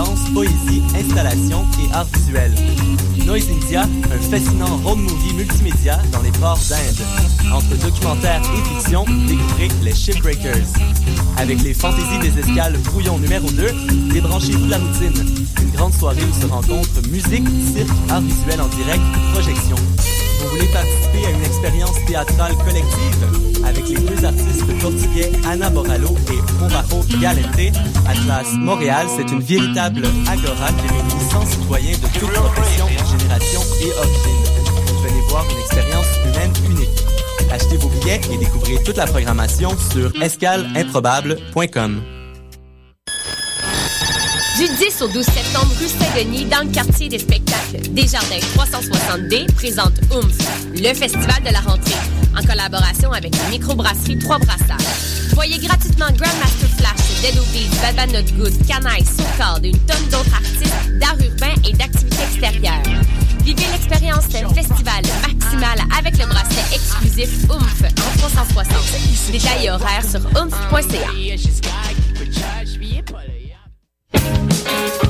danse, poésie, installation et art visuel. Noise India, un fascinant road movie multimédia dans les ports d'Inde. Entre documentaire et fiction, découvrez les Shipbreakers. Avec les fantaisies des escales brouillon numéro 2, débranchez-vous de la routine. Une grande soirée où se rencontrent musique, cirque, art visuel en direct, projection. Vous voulez participer à une expérience théâtrale collective avec les deux artistes portugais Anna Borallo et Conrajo Galente? Atlas Montréal, c'est une véritable agora qui réunit 100 citoyens de toutes professions, générations et origines. Venez voir une expérience humaine unique. Achetez vos billets et découvrez toute la programmation sur escaleimprobable.com. Du 10 au 12 septembre, rue Saint-Denis, dans le quartier des spectacles, Desjardins 360D présente OOMF, le festival de la rentrée, en collaboration avec la microbrasserie Trois Brassards. Voyez gratuitement Grandmaster Flash, Dead Obies, Bad Bad Not Good, Canaille, Socard, une tonne d'autres artistes d'art urbain et d'activités extérieures. Vivez l'expérience d'un festival maximal avec le bracelet exclusif OOMF en 360. Détails et horaires sur oomph.ca. Thank you.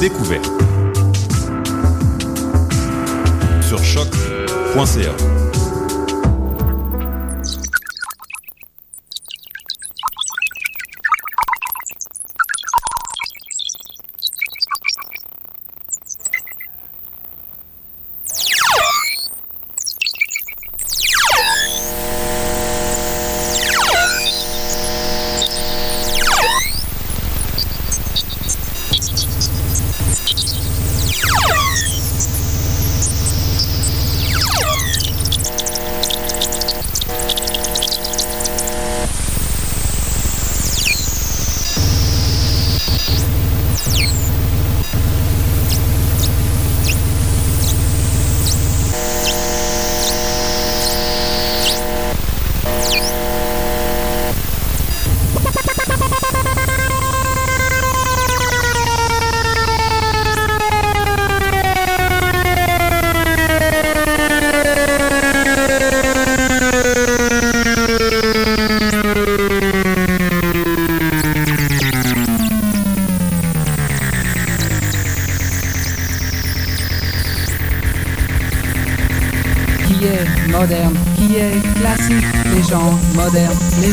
découverte. Sur choc.ca.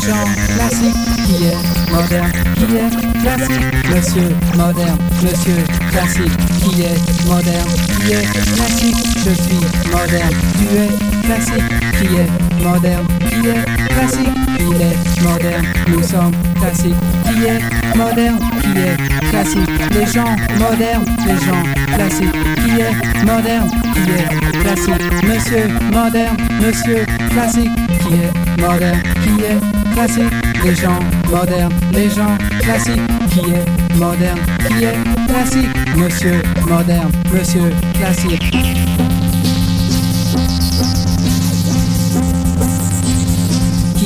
gens classiques, qui est moderne, qui est classique, monsieur moderne, monsieur classique, qui est moderne, qui est classique, je suis moderne, tu es classique, qui est moderne, qui est classique, il est moderne, nous sommes classiques, qui est moderne, qui est classique, les gens modernes, les gens classiques, qui est moderne, qui est classique, monsieur moderne, monsieur classique, qui est moderne, qui est classique, les gens modernes, les gens classiques, qui est moderne, qui est classique, monsieur moderne, monsieur classique.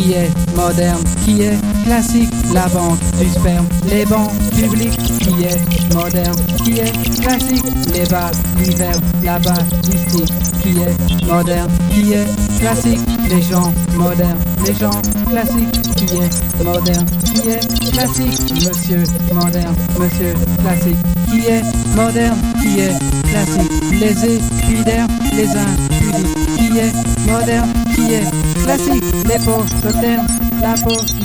qui est moderne, qui est classique, la banque du sperme, les bancs publics, qui est moderne, qui est classique, les bars d'hiver, la bas mystique, qui est moderne, qui est classique, les gens modernes, les gens classiques, qui est moderne, qui est classique, monsieur moderne, monsieur classique, qui est moderne, qui est classique, les épidermes, les impudiques, qui est moderne, qui est classique, les pauvres termes, la politique.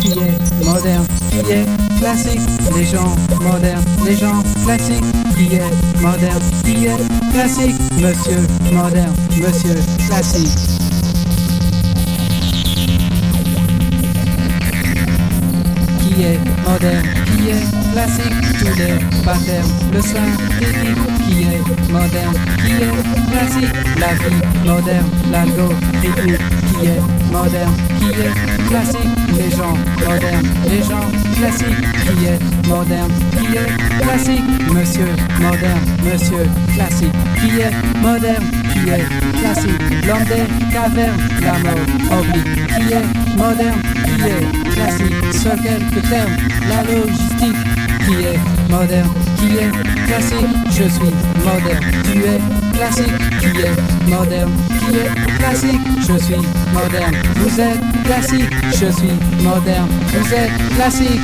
Qui est moderne, qui est classique, les gens modernes, les gens classiques, qui est moderne, qui est classique, monsieur moderne, monsieur classique. Est moderne, qui est classique, tous les patterns, le synthétique, qui est moderne, qui est classique, la vie moderne, qui est moderne, qui est classique, les gens modernes, les gens classiques, qui est moderne, qui est classique, monsieur moderne, monsieur classique, qui est moderne, qui est classique, l'homme des cavernes, la mort oblique, qui est moderne, qui est classique, ce quelques termes, la logistique, qui est moderne, qui est classique, je suis moderne, tu es classique, qui est moderne, qui est classique, je suis moderne, vous êtes classique, je suis moderne, vous êtes classique.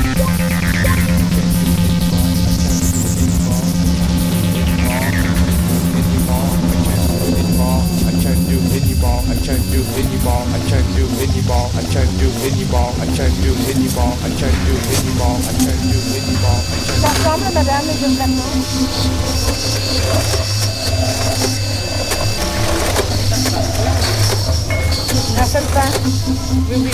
Madame, les déplacements Un seul pain Oui, oui.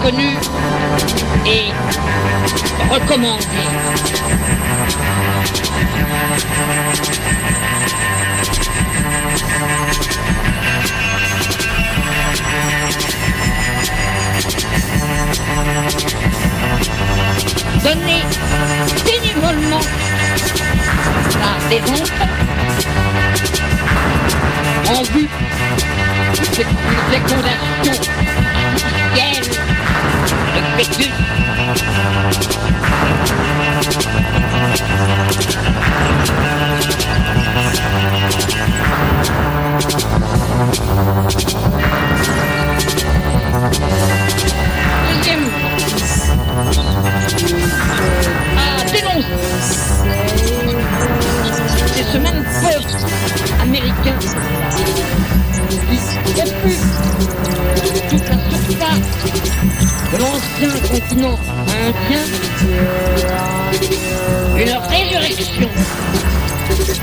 Reconnues et recommandées. Donner bénévolement des enfants en vue de fécondation artificielle fœtus. Deuxième à dénoncer c'est ce qui refuse toute la surface de l'ancien continent indien une résurrection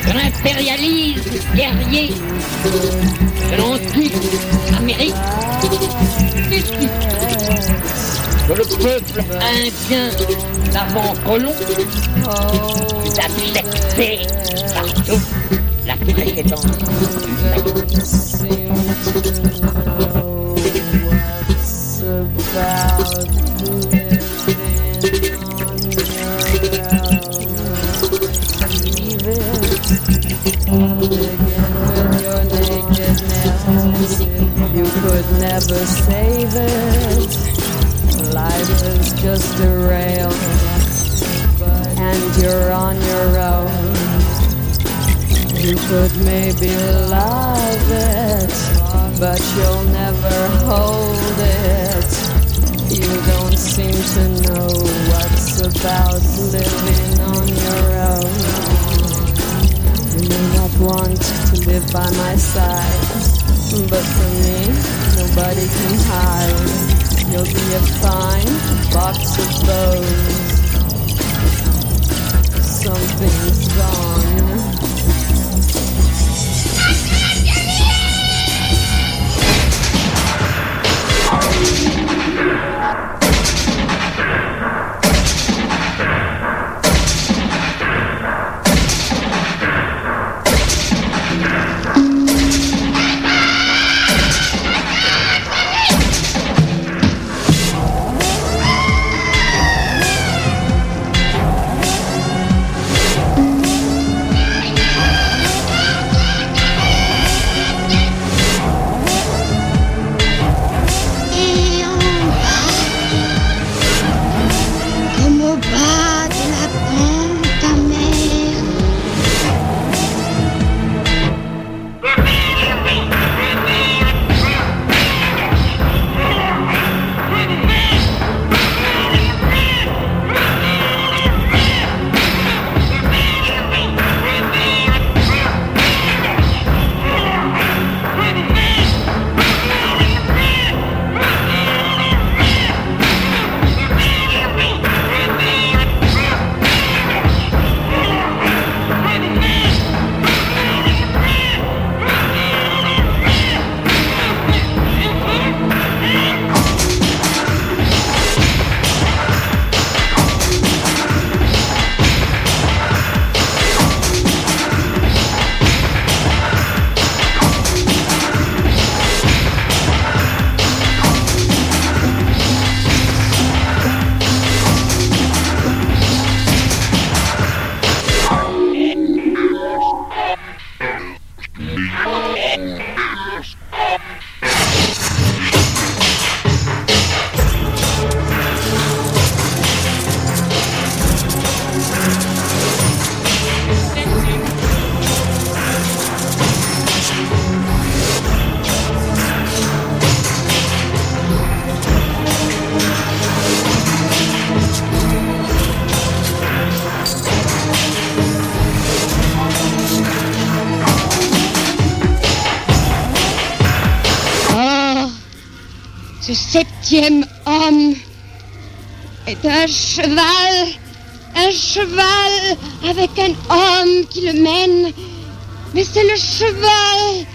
de l'impérialisme guerrier de l'antique Amérique que le peuple indien d'avant-colon fut accepté par précédente humanité. You could never save it. Life is just a rail, and you're on your own. Could maybe love it, but you'll never hold it. You don't seem to know what's about living on your own. You may not want to live by my side, but for me, nobody can hide. You'll be a fine box of bones. Something's gone. Septième homme est un cheval, un cheval avec un homme qui le mène. Mais c'est le cheval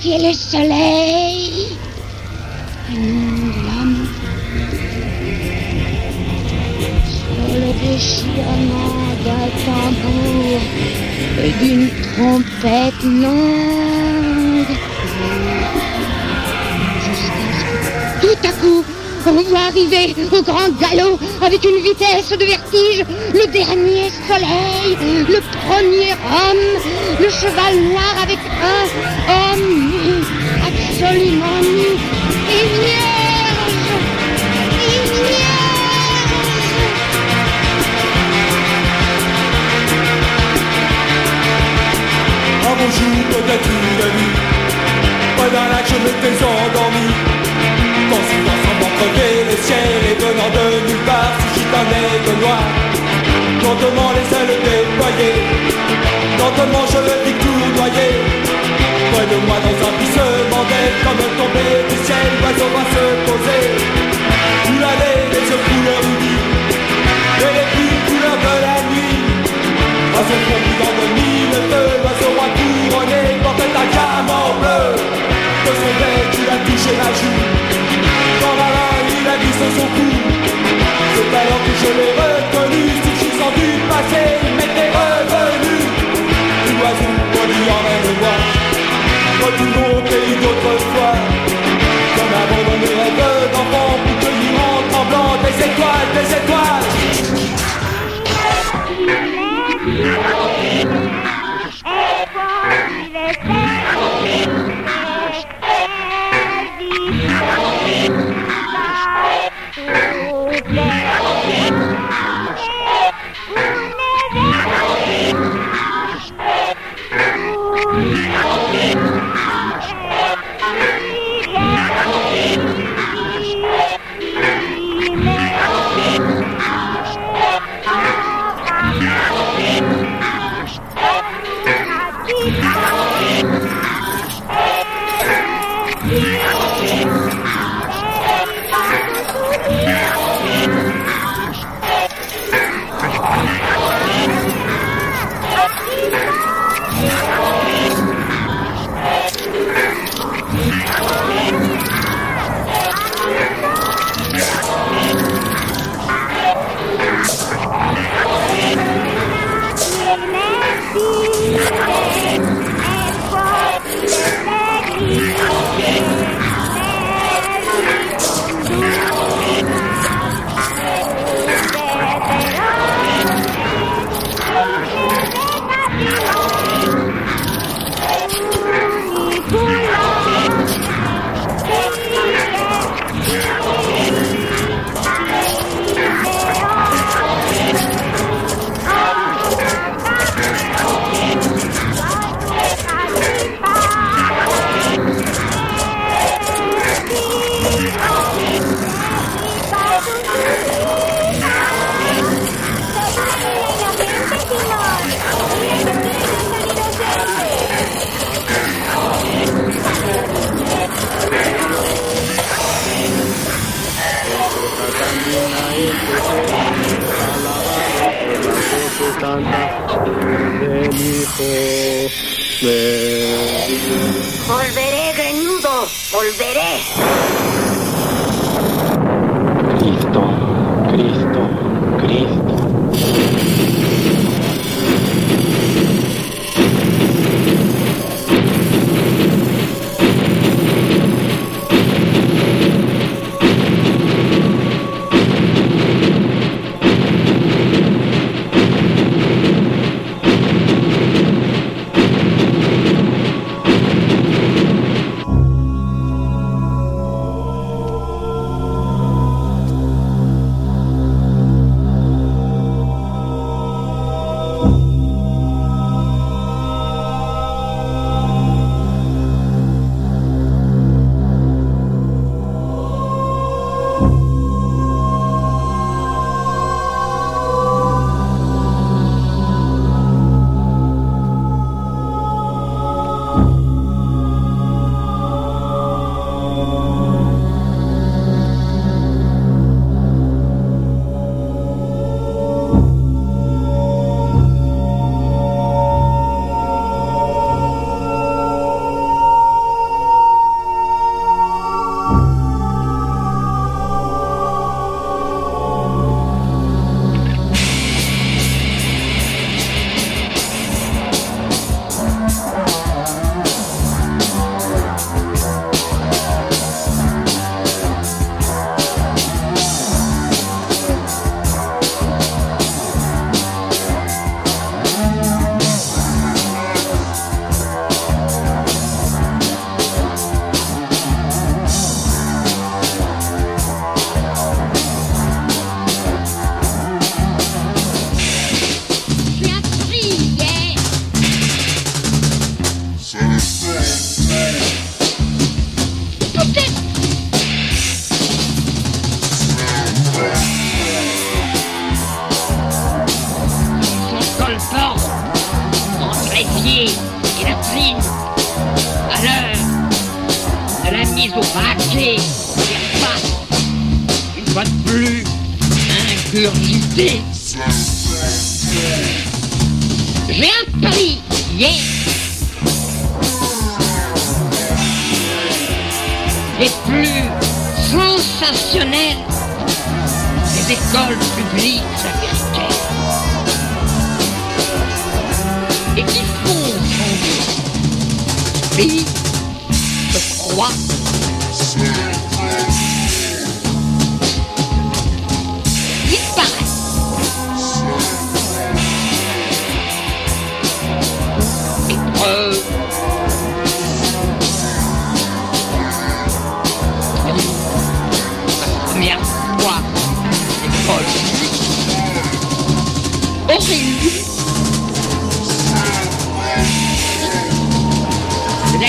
qui est le soleil. Et non l'homme. Sur le déchirement d'un tambour et d'une trompette longue. On voit arriver au grand galop avec une vitesse de vertige le dernier soleil, le premier homme, le cheval noir avec un homme absolument nu et vierge, près d'un lac, je m'étais endormi. Ciel et venant de nulle part, gitanais de noir. Lentement les ailes déployées, lentement je le vis tournoyer. Près de moi dans un plissement d'aile, comme tombé du ciel, l'oiseau va se poser. Où allait les yeux couleur rubis, et les plus couleurs de la nuit. À ce fond brillant de mille feux, l'oiseau roi couronné portait un diamant bleu. De son bec, il a touché la joue. Dans il sur son cou. C'est alors que je l'ai reconnu, si je sens du passé, il m'était revenu. L'oiseau, poli en même voix, retournons au pays d'autrefois. Comme avant dans mes rêves d'enfant, pour cueillir en tremblant des étoiles, des étoiles. Volveré, greñudo, volveré. Épreuve. La première fois,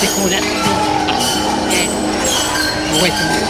toutes les tentatives de fécondation artificielle pourraient et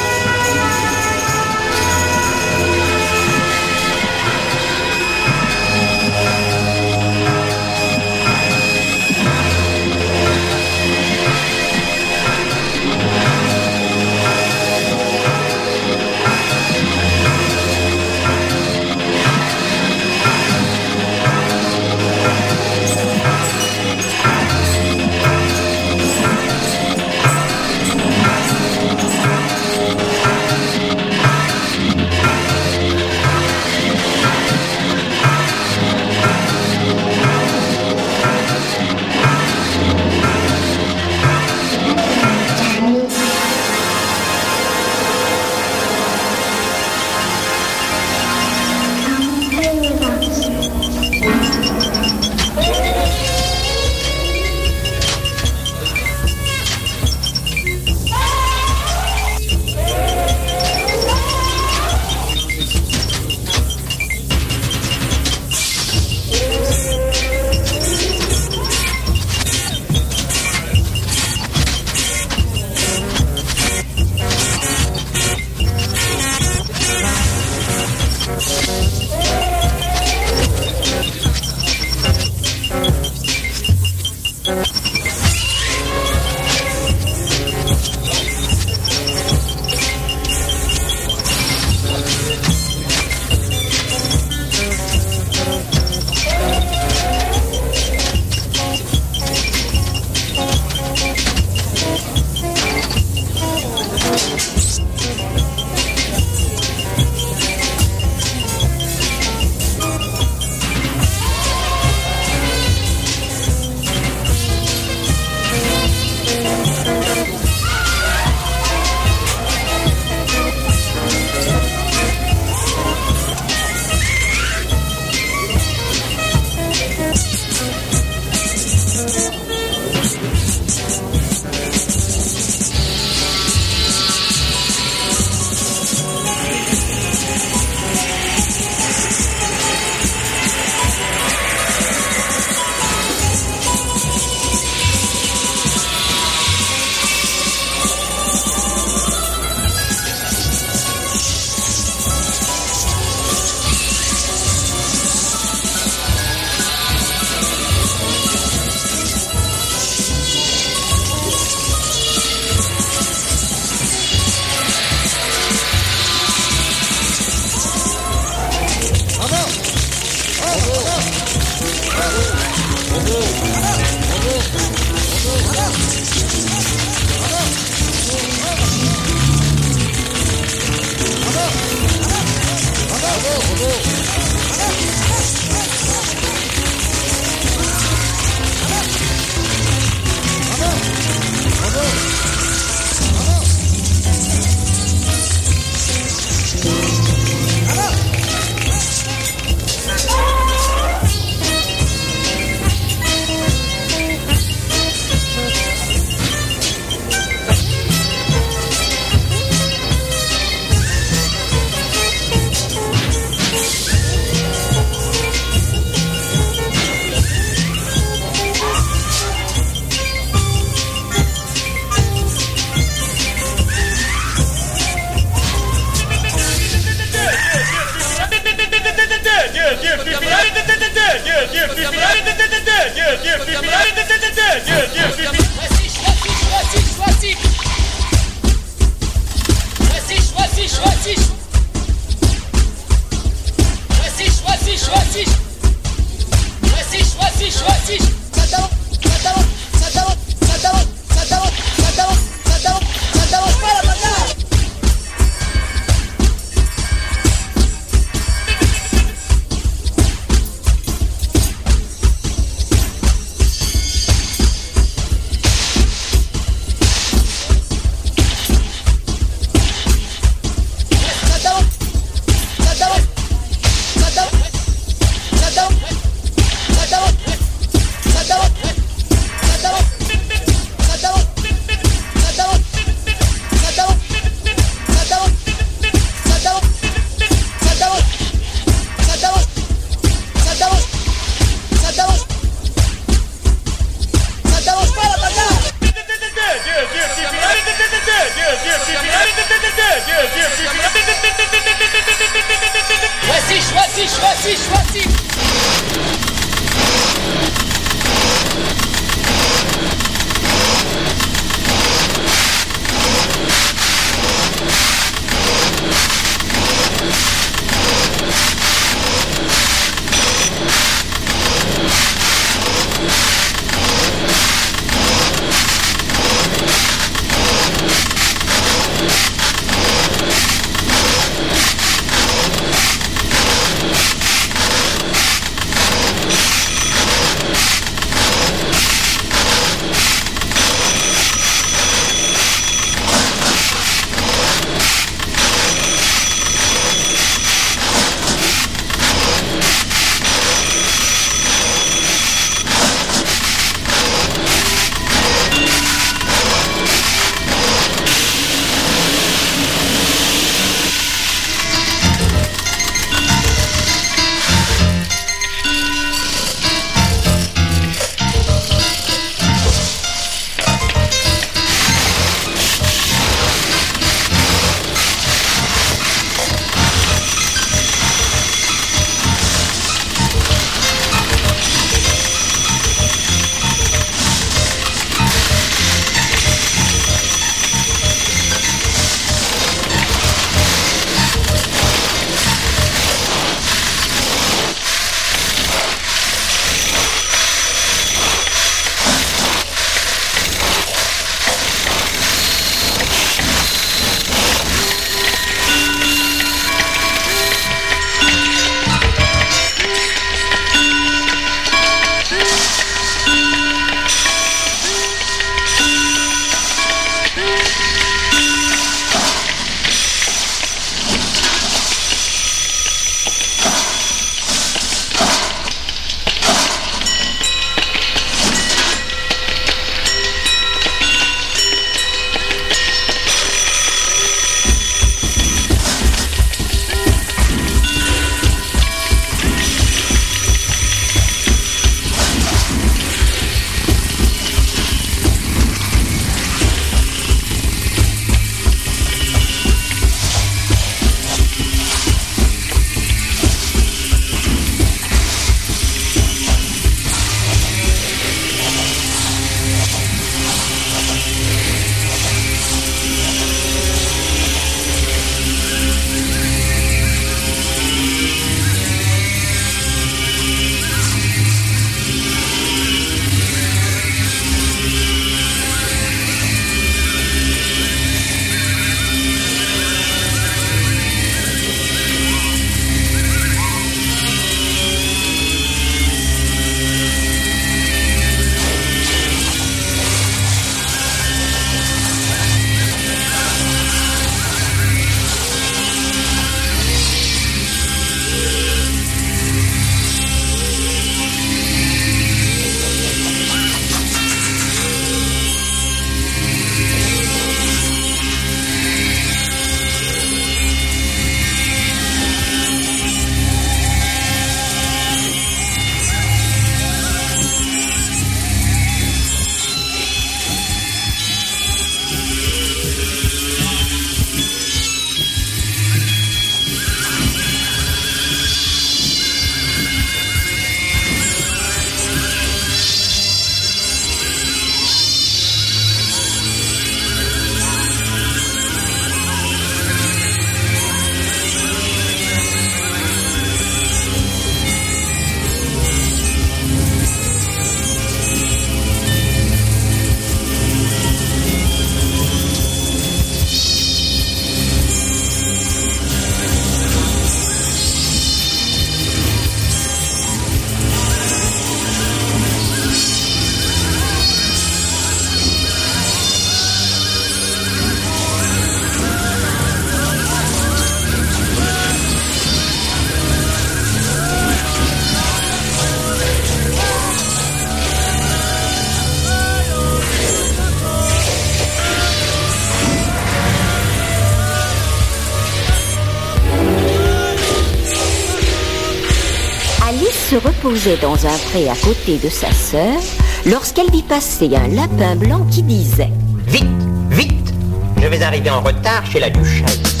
dans un pré à côté de sa sœur lorsqu'elle vit passer un lapin blanc qui disait Vite, vite, je vais arriver en retard chez la duchesse.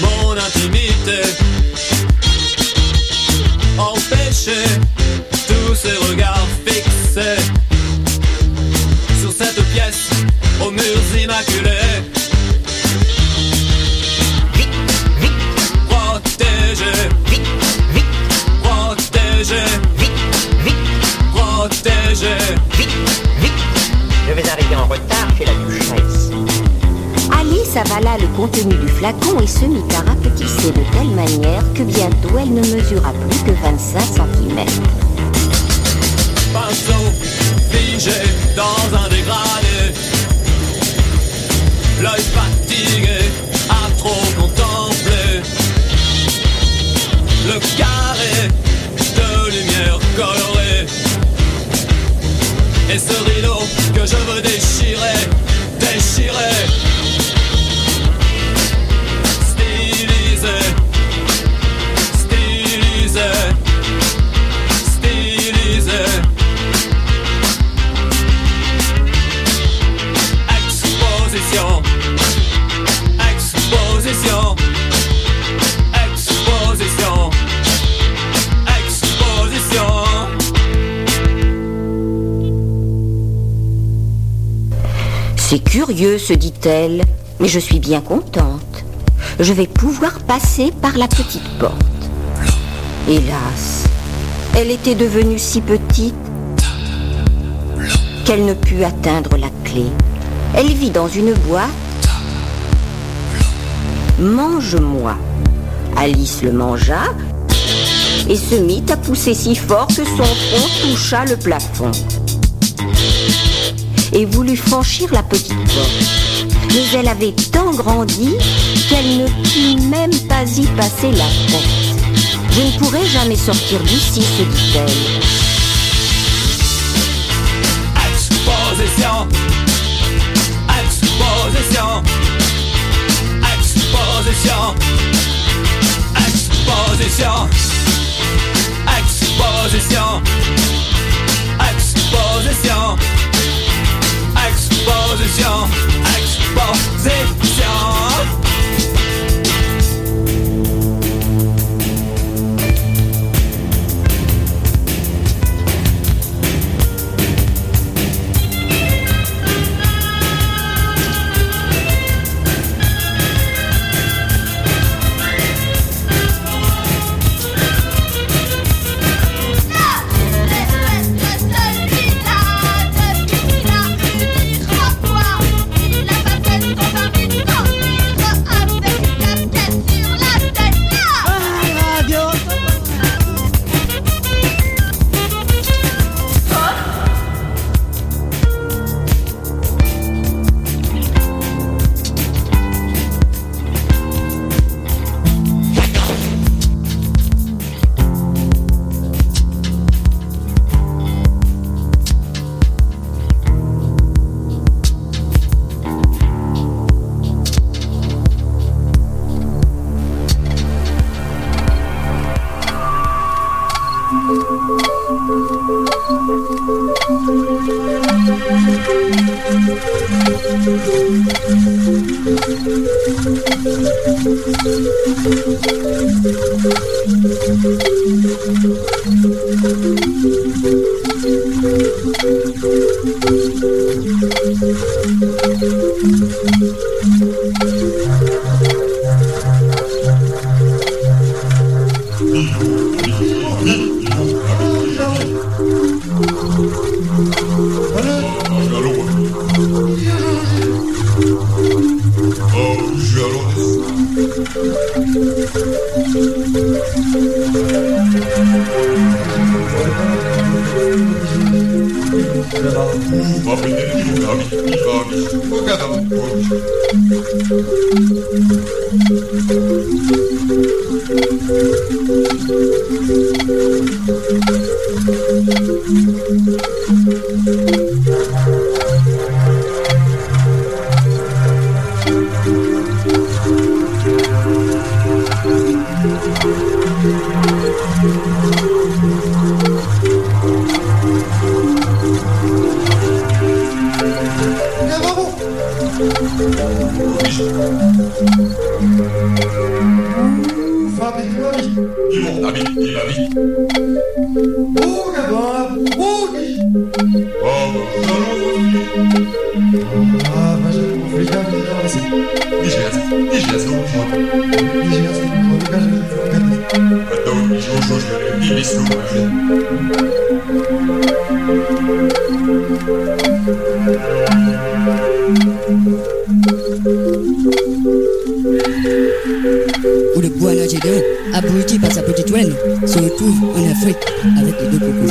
mon intimité tous ces regards fixés sur cette pièce aux murs immaculés. Protéger, protéger, protéger. Avala le contenu du flacon et se mit à rapetisser de telle manière que bientôt elle ne mesura plus que 25 cm. pinceau figé dans un dégradé. L'œil fatigué à trop contempler le carré de lumière colorée. Et ce rideau que je veux déchirer, déchirer. Curieux, se dit-elle, mais je suis bien contente. Je vais pouvoir passer par la petite porte. Hélas, elle était devenue si petite qu'elle ne put atteindre la clé. Elle vit dans une boîte. Mange-moi. Alice le mangea et se mit à pousser si fort que son front toucha le plafond et voulut franchir la petite porte. Mais elle avait tant grandi qu'elle ne put même pas y passer la tête. Je ne pourrai jamais sortir d'ici, se dit-elle. Exposition, exposition, exposition, exposition, exposition, exposition, exposition, exposition. Jean-Jean de la République, laissez-le envoyer. Pour le bois latigan, abruti par sa petite oeil, se retrouve en Afrique avec les deux propos.